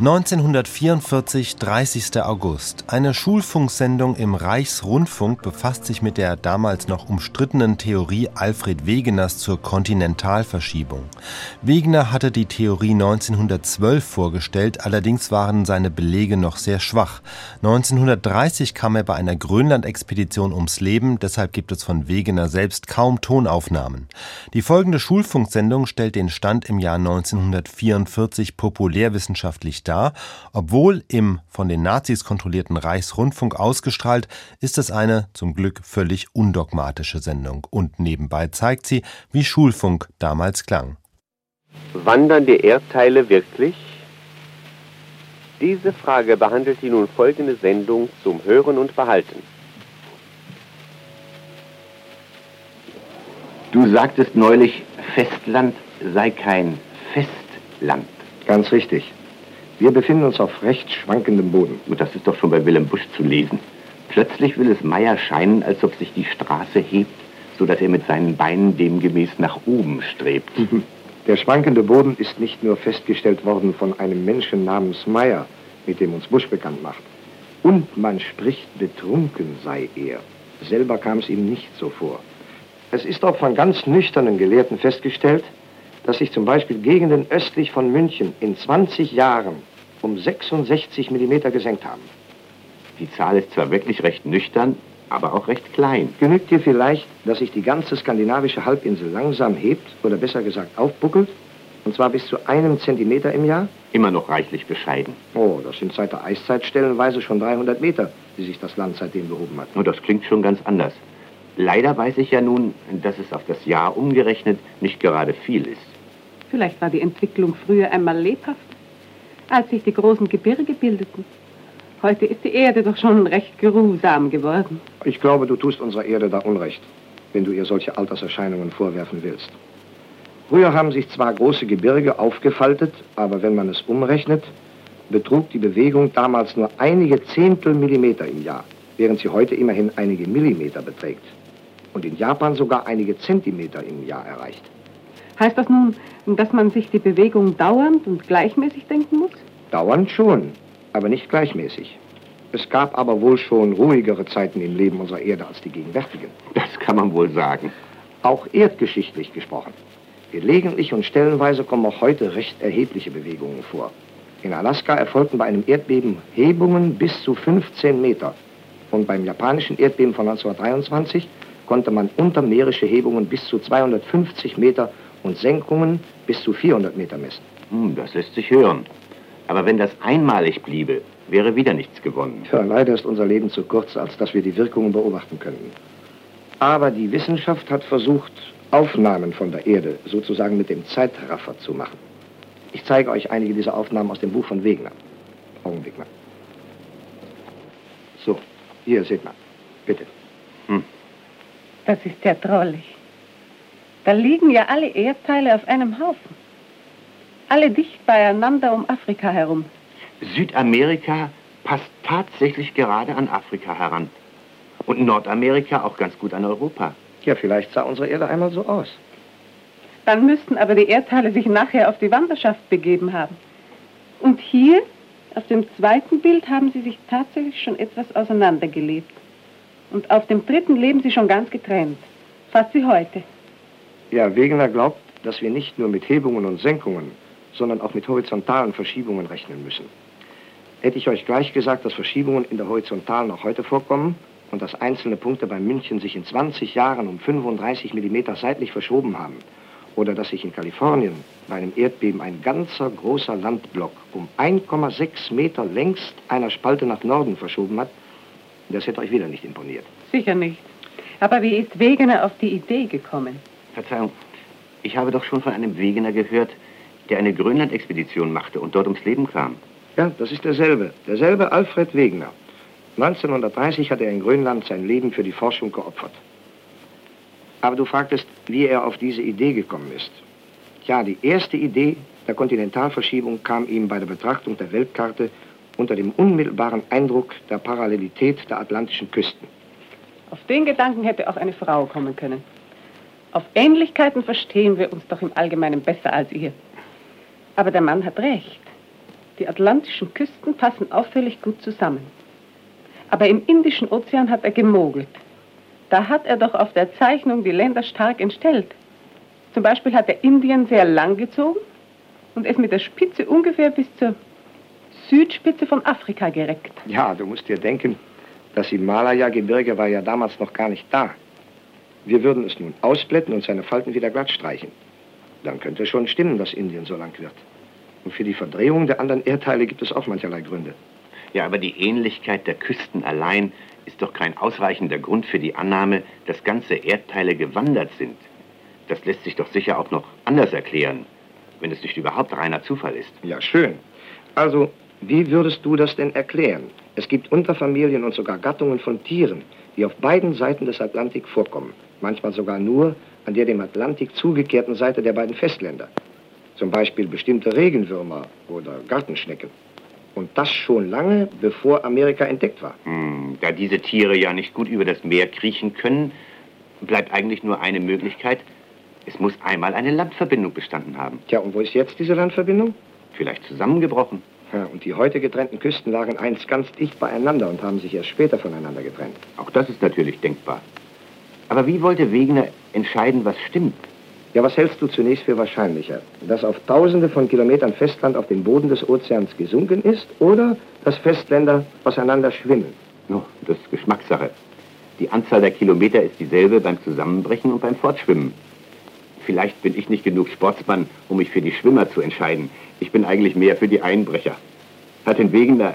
1944, 30. August. Eine Schulfunksendung im Reichsrundfunk befasst sich mit der damals noch umstrittenen Theorie Alfred Wegeners zur Kontinentalverschiebung. Wegener hatte die Theorie 1912 vorgestellt, allerdings waren seine Belege noch sehr schwach. 1930 kam er bei einer Grönland-Expedition ums Leben, deshalb gibt es von Wegener selbst kaum Tonaufnahmen. Die folgende Schulfunksendung stellt den Stand im Jahr 1944 populärwissenschaftlich dar. Obwohl im von den Nazis kontrollierten Reichsrundfunk ausgestrahlt, ist es eine zum Glück völlig undogmatische Sendung. Und nebenbei zeigt sie, wie Schulfunk damals klang. Wandern die Erdteile wirklich? Diese Frage behandelt die nun folgende Sendung zum Hören und Behalten. Du sagtest neulich, Festland sei kein Festland. Ganz richtig. Wir befinden uns auf recht schwankendem Boden. Und das ist doch schon bei Willem Busch zu lesen. Plötzlich will es Meier scheinen, als ob sich die Straße hebt, so dass er mit seinen Beinen demgemäß nach oben strebt. Der schwankende Boden ist nicht nur festgestellt worden von einem Menschen namens Meier, mit dem uns Busch bekannt macht. Und man spricht, betrunken sei er. Selber kam es ihm nicht so vor. Es ist auch von ganz nüchternen Gelehrten festgestellt, dass sich zum Beispiel Gegenden östlich von München in 20 Jahren um 66 mm gesenkt haben. Die Zahl ist zwar wirklich recht nüchtern, aber auch recht klein. Genügt dir vielleicht, dass sich die ganze skandinavische Halbinsel langsam hebt, oder besser gesagt aufbuckelt, und zwar bis zu einem Zentimeter im Jahr? Immer noch reichlich bescheiden. Oh, das sind seit der Eiszeit stellenweise schon 300 Meter, die sich das Land seitdem behoben hat. Oh, das klingt schon ganz anders. Leider weiß ich ja nun, dass es auf das Jahr umgerechnet nicht gerade viel ist. Vielleicht war die Entwicklung früher einmal lebhaft, als sich die großen Gebirge bildeten. Heute ist die Erde doch schon recht geruhsam geworden. Ich glaube, du tust unserer Erde da Unrecht, wenn du ihr solche Alterserscheinungen vorwerfen willst. Früher haben sich zwar große Gebirge aufgefaltet, aber wenn man es umrechnet, betrug die Bewegung damals nur einige Zehntel Millimeter im Jahr, während sie heute immerhin einige Millimeter beträgt und in Japan sogar einige Zentimeter im Jahr erreicht. Heißt das nun, dass man sich die Bewegung dauernd und gleichmäßig denken muss? Dauernd schon, aber nicht gleichmäßig. Es gab aber wohl schon ruhigere Zeiten im Leben unserer Erde als die gegenwärtigen. Das kann man wohl sagen. Auch erdgeschichtlich gesprochen. Gelegentlich und stellenweise kommen auch heute recht erhebliche Bewegungen vor. In Alaska erfolgten bei einem Erdbeben Hebungen bis zu 15 Meter. Und beim japanischen Erdbeben von 1923 konnte man untermeerische Hebungen bis zu 250 Meter und Senkungen bis zu 400 Meter messen. Hm, das lässt sich hören. Aber wenn das einmalig bliebe, wäre wieder nichts gewonnen. Ja, leider ist unser Leben zu kurz, als dass wir die Wirkungen beobachten könnten. Aber die Wissenschaft hat versucht, Aufnahmen von der Erde sozusagen mit dem Zeitraffer zu machen. Ich zeige euch einige dieser Aufnahmen aus dem Buch von Wegener. Augenblick mal. So, hier seht man. Bitte. Das ist sehr traulich. Da liegen ja alle Erdteile auf einem Haufen. Alle dicht beieinander um Afrika herum. Südamerika passt tatsächlich gerade an Afrika heran. Und Nordamerika auch ganz gut an Europa. Ja, vielleicht sah unsere Erde einmal so aus. Dann müssten aber die Erdteile sich nachher auf die Wanderschaft begeben haben. Und hier, auf dem zweiten Bild, haben sie sich tatsächlich schon etwas auseinandergelebt. Und auf dem dritten leben sie schon ganz getrennt. Fast wie heute. Ja, Wegener glaubt, dass wir nicht nur mit Hebungen und Senkungen, sondern auch mit horizontalen Verschiebungen rechnen müssen. Hätte ich euch gleich gesagt, dass Verschiebungen in der Horizontalen auch heute vorkommen und dass einzelne Punkte bei München sich in 20 Jahren um 35 mm seitlich verschoben haben, oder dass sich in Kalifornien bei einem Erdbeben ein ganzer großer Landblock um 1,6 Meter längst einer Spalte nach Norden verschoben hat, das hätte euch wieder nicht imponiert. Sicher nicht. Aber wie ist Wegener auf die Idee gekommen? Verzeihung, ich habe doch schon von einem Wegener gehört, der eine Grönland-Expedition machte und dort ums Leben kam. Ja, das ist derselbe. Derselbe Alfred Wegener. 1930 hat er in Grönland sein Leben für die Forschung geopfert. Aber du fragtest, wie er auf diese Idee gekommen ist. Ja, die erste Idee der Kontinentalverschiebung kam ihm bei der Betrachtung der Weltkarte unter dem unmittelbaren Eindruck der Parallelität der atlantischen Küsten. Auf den Gedanken hätte auch eine Frau kommen können. Auf Ähnlichkeiten verstehen wir uns doch im Allgemeinen besser als ihr. Aber der Mann hat recht. Die atlantischen Küsten passen auffällig gut zusammen. Aber im Indischen Ozean hat er gemogelt. Da hat er doch auf der Zeichnung die Länder stark entstellt. Zum Beispiel hat er Indien sehr lang gezogen und es mit der Spitze ungefähr bis zur Südspitze von Afrika gereckt. Ja, du musst dir denken, das Himalaya-Gebirge war ja damals noch gar nicht da. Wir würden es nun ausblätten und seine Falten wieder glatt streichen. Dann könnte es schon stimmen, dass Indien so lang wird. Und für die Verdrehung der anderen Erdteile gibt es auch mancherlei Gründe. Ja, aber die Ähnlichkeit der Küsten allein ist doch kein ausreichender Grund für die Annahme, dass ganze Erdteile gewandert sind. Das lässt sich doch sicher auch noch anders erklären, wenn es nicht überhaupt reiner Zufall ist. Ja, schön. Also, wie würdest du das denn erklären? Es gibt Unterfamilien und sogar Gattungen von Tieren, die auf beiden Seiten des Atlantik vorkommen. Manchmal sogar nur an der dem Atlantik zugekehrten Seite der beiden Festländer. Zum Beispiel bestimmte Regenwürmer oder Gartenschnecken. Und das schon lange, bevor Amerika entdeckt war. Hm, da diese Tiere ja nicht gut über das Meer kriechen können, bleibt eigentlich nur eine Möglichkeit. Es muss einmal eine Landverbindung bestanden haben. Tja, und wo ist jetzt diese Landverbindung? Vielleicht zusammengebrochen. Ja, und die heute getrennten Küsten lagen einst ganz dicht beieinander und haben sich erst später voneinander getrennt. Auch das ist natürlich denkbar. Aber wie wollte Wegener entscheiden, was stimmt? Ja, was hältst du zunächst für wahrscheinlicher? Dass auf tausende von Kilometern Festland auf dem Boden des Ozeans gesunken ist oder dass Festländer auseinander schwimmen? No, das ist Geschmackssache. Die Anzahl der Kilometer ist dieselbe beim Zusammenbrechen und beim Fortschwimmen. Vielleicht bin ich nicht genug Sportsmann, um mich für die Schwimmer zu entscheiden. Ich bin eigentlich mehr für die Einbrecher. Hat denn Wegener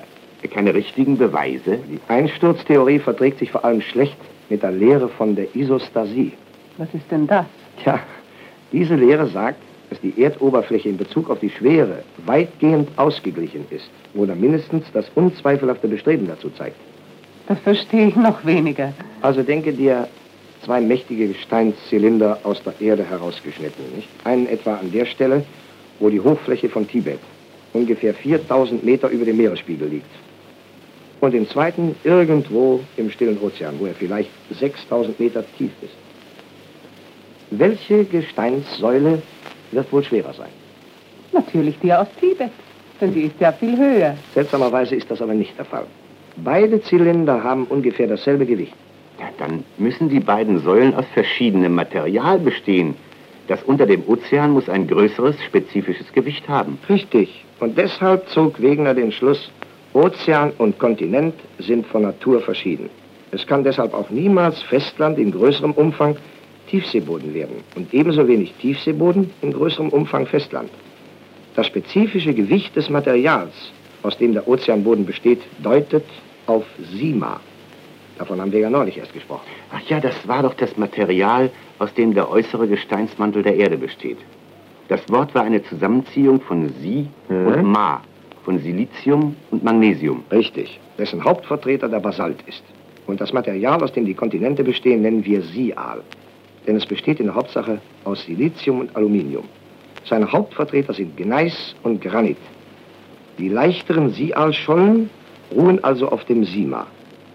keine richtigen Beweise? Die Einsturztheorie verträgt sich vor allem schlecht mit der Lehre von der Isostasie. Was ist denn das? Tja, diese Lehre sagt, dass die Erdoberfläche in Bezug auf die Schwere weitgehend ausgeglichen ist oder mindestens das unzweifelhafte Bestreben dazu zeigt. Das verstehe ich noch weniger. Also denke dir zwei mächtige Gesteinszylinder aus der Erde herausgeschnitten. Nicht? Einen etwa an der Stelle, wo die Hochfläche von Tibet ungefähr 4000 Meter über dem Meeresspiegel liegt. Und den zweiten irgendwo im stillen Ozean, wo er vielleicht 6000 Meter tief ist. Welche Gesteinssäule wird wohl schwerer sein? Natürlich die aus Tibet, denn die ist ja viel höher. Seltsamerweise ist das aber nicht der Fall. Beide Zylinder haben ungefähr dasselbe Gewicht. Ja, dann müssen die beiden Säulen aus verschiedenem Material bestehen. Das unter dem Ozean muss ein größeres spezifisches Gewicht haben. Richtig. Und deshalb zog Wegener den Schluss, Ozean und Kontinent sind von Natur verschieden. Es kann deshalb auch niemals Festland in größerem Umfang Tiefseeboden werden und ebenso wenig Tiefseeboden in größerem Umfang Festland. Das spezifische Gewicht des Materials, aus dem der Ozeanboden besteht, deutet auf Sima. Davon haben wir ja neulich erst gesprochen. Ach ja, das war doch das Material, aus dem der äußere Gesteinsmantel der Erde besteht. Das Wort war eine Zusammenziehung von Si Mhm. und Ma, von Silizium und Magnesium. Richtig, dessen Hauptvertreter der Basalt ist. Und das Material, aus dem die Kontinente bestehen, nennen wir Sial. Denn es besteht in der Hauptsache aus Silizium und Aluminium. Seine Hauptvertreter sind Gneis und Granit. Die leichteren Sialschollen ruhen also auf dem Sima,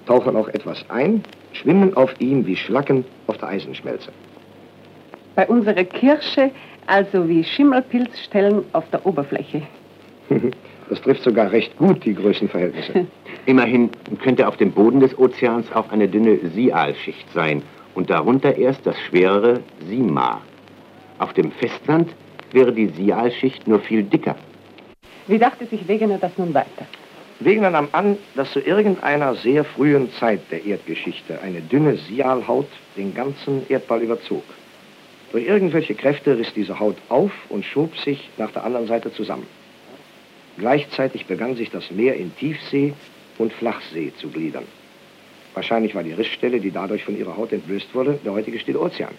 tauchen auch etwas ein, schwimmen auf ihm wie Schlacken auf der Eisenschmelze. Bei unserer Kirsche also wie Schimmelpilzstellen auf der Oberfläche. Das trifft sogar recht gut die Größenverhältnisse. Immerhin könnte auf dem Boden des Ozeans auch eine dünne Sialschicht sein und darunter erst das schwerere Sima. Auf dem Festland wäre die Sialschicht nur viel dicker. Wie dachte sich Wegener das nun weiter? Wegener nahm an, dass zu irgendeiner sehr frühen Zeit der Erdgeschichte eine dünne Sialhaut den ganzen Erdball überzog. Durch irgendwelche Kräfte riss diese Haut auf und schob sich nach der anderen Seite zusammen. Gleichzeitig begann sich das Meer in Tiefsee und Flachsee zu gliedern. Wahrscheinlich war die Rissstelle, die dadurch von ihrer Haut entblößt wurde, der heutige Stille Ozean.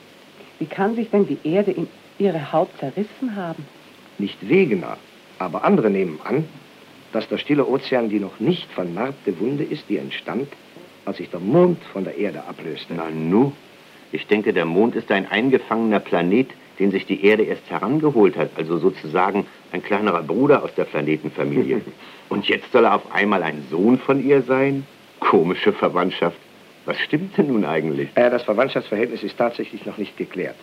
Wie kann sich denn die Erde in ihre Haut zerrissen haben? Nicht Wegener, aber andere nehmen an, dass der Stille Ozean die noch nicht vernarbte Wunde ist, die entstand, als sich der Mond von der Erde ablöste. Na nu, ich denke, der Mond ist ein eingefangener Planet, den sich die Erde erst herangeholt hat, also sozusagen ein kleinerer Bruder aus der Planetenfamilie. Und jetzt soll er auf einmal ein Sohn von ihr sein? Komische Verwandtschaft. Was stimmt denn nun eigentlich? Äh, das Verwandtschaftsverhältnis ist tatsächlich noch nicht geklärt.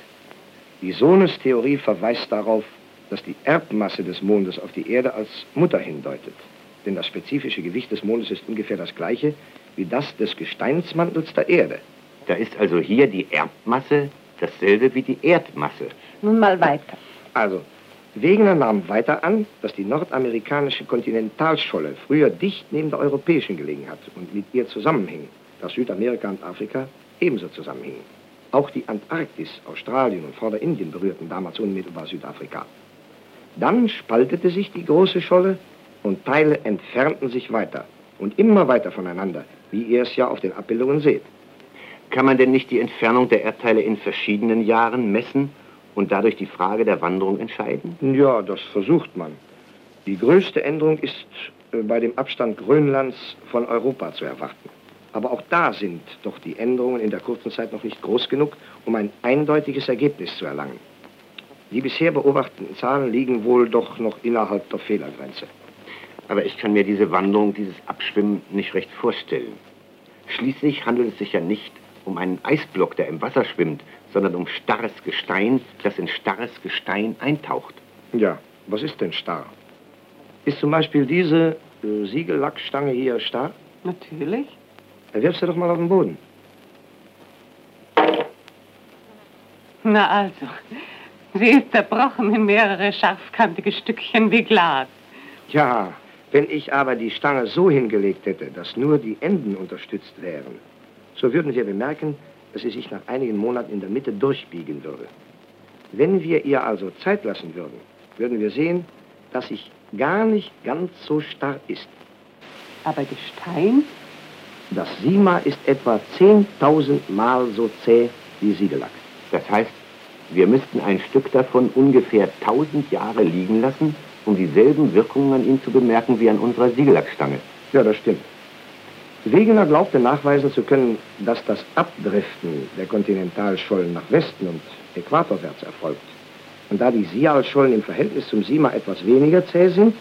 Die Sohnestheorie verweist darauf, dass die Erbmasse des Mondes auf die Erde als Mutter hindeutet. Denn das spezifische Gewicht des Mondes ist ungefähr das gleiche wie das des Gesteinsmantels der Erde. Da ist also hier die Erbmasse dasselbe wie die Erdmasse. Nun mal weiter. Also, Wegener nahm weiter an, dass die nordamerikanische Kontinentalscholle früher dicht neben der europäischen gelegen hat und mit ihr zusammenhing, dass Südamerika und Afrika ebenso zusammenhingen. Auch die Antarktis, Australien und Vorderindien berührten damals unmittelbar Südafrika. Dann spaltete sich die große Scholle und Teile entfernten sich weiter und immer weiter voneinander, wie ihr es ja auf den Abbildungen seht. Kann man denn nicht die Entfernung der Erdteile in verschiedenen Jahren messen und dadurch die Frage der Wanderung entscheiden? Ja, das versucht man. Die größte Änderung ist äh, bei dem Abstand Grönlands von Europa zu erwarten. Aber auch da sind doch die Änderungen in der kurzen Zeit noch nicht groß genug, um ein eindeutiges Ergebnis zu erlangen. Die bisher beobachteten Zahlen liegen wohl doch noch innerhalb der Fehlergrenze. Aber ich kann mir diese Wanderung, dieses Abschwimmen nicht recht vorstellen. Schließlich handelt es sich ja nicht um einen Eisblock, der im Wasser schwimmt, sondern um starres Gestein, das in starres Gestein eintaucht. Ja, was ist denn starr? Ist zum Beispiel diese äh, Siegellackstange hier starr? Natürlich. Dann wirfst du doch mal auf den Boden. Na also, sie ist zerbrochen in mehrere scharfkantige Stückchen wie Glas. Ja, wenn ich aber die Stange so hingelegt hätte, dass nur die Enden unterstützt wären, so würden wir bemerken, dass sie sich nach einigen Monaten in der Mitte durchbiegen würde. Wenn wir ihr also Zeit lassen würden, würden wir sehen, dass sich gar nicht ganz so starr ist. Aber Gestein? Das Sima ist etwa 10.000 Mal so zäh wie Siegellack. Das heißt, wir müssten ein Stück davon ungefähr 1000 Jahre liegen lassen, um dieselben Wirkungen an ihm zu bemerken wie an unserer Siegellackstange. Ja, das stimmt. Wegener glaubte nachweisen zu können, dass das Abdriften der Kontinentalschollen nach Westen und äquatorwärts erfolgt. Und da die Sialschollen im Verhältnis zum Sima etwas weniger zäh sind,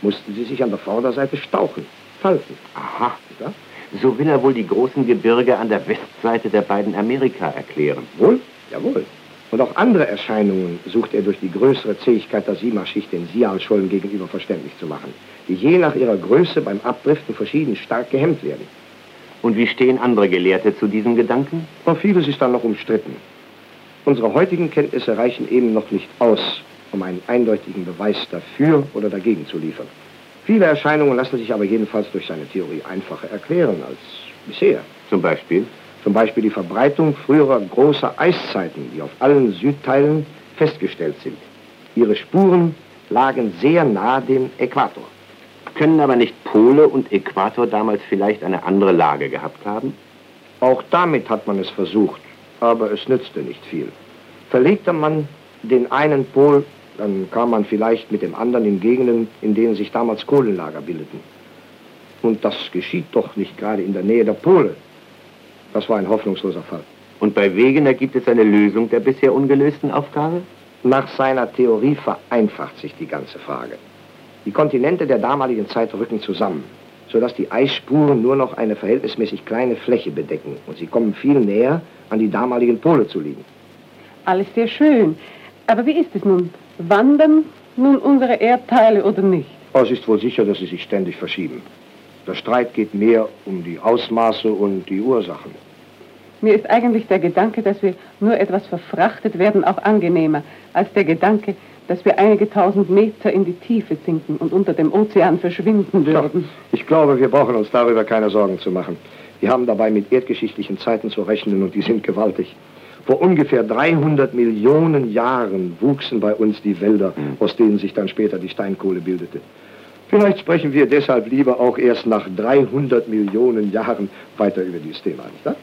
mussten sie sich an der Vorderseite stauchen, falten. Aha. Ja? So will er wohl die großen Gebirge an der Westseite der beiden Amerika erklären. Wohl? Jawohl. Und auch andere Erscheinungen sucht er durch die größere Zähigkeit der Sima-Schicht den Sialschollen gegenüber verständlich zu machen, die je nach ihrer Größe beim Abdriften verschieden stark gehemmt werden. Und wie stehen andere Gelehrte zu diesem Gedanken? Aber vieles ist dann noch umstritten. Unsere heutigen Kenntnisse reichen eben noch nicht aus, um einen eindeutigen Beweis dafür oder dagegen zu liefern. Viele Erscheinungen lassen sich aber jedenfalls durch seine Theorie einfacher erklären als bisher. Zum Beispiel? Zum Beispiel die Verbreitung früherer großer Eiszeiten, die auf allen Südteilen festgestellt sind. Ihre Spuren lagen sehr nahe dem Äquator. Können aber nicht Pole und Äquator damals vielleicht eine andere Lage gehabt haben? Auch damit hat man es versucht, aber es nützte nicht viel. Verlegte man den einen Pol, dann kam man vielleicht mit dem anderen in Gegenden, in denen sich damals Kohlenlager bildeten. Und das geschieht doch nicht gerade in der Nähe der Pole. Das war ein hoffnungsloser Fall. Und bei Wegener gibt es eine Lösung der bisher ungelösten Aufgabe? Nach seiner Theorie vereinfacht sich die ganze Frage. Die Kontinente der damaligen Zeit rücken zusammen, sodass die Eisspuren nur noch eine verhältnismäßig kleine Fläche bedecken und sie kommen viel näher an die damaligen Pole zu liegen. Alles sehr schön. Aber wie ist es nun? Wandern nun unsere Erdteile oder nicht? Oh, es ist wohl sicher, dass sie sich ständig verschieben. Der Streit geht mehr um die Ausmaße und die Ursachen. Mir ist eigentlich der Gedanke, dass wir nur etwas verfrachtet werden, auch angenehmer, als der Gedanke, dass wir einige tausend Meter in die Tiefe sinken und unter dem Ozean verschwinden würden. Ja, ich glaube, wir brauchen uns darüber keine Sorgen zu machen. Wir haben dabei mit erdgeschichtlichen Zeiten zu rechnen und die sind gewaltig. Vor ungefähr 300 Millionen Jahren wuchsen bei uns die Wälder, aus denen sich dann später die Steinkohle bildete. Vielleicht sprechen wir deshalb lieber auch erst nach 300 Millionen Jahren weiter über dieses Thema, nicht wahr?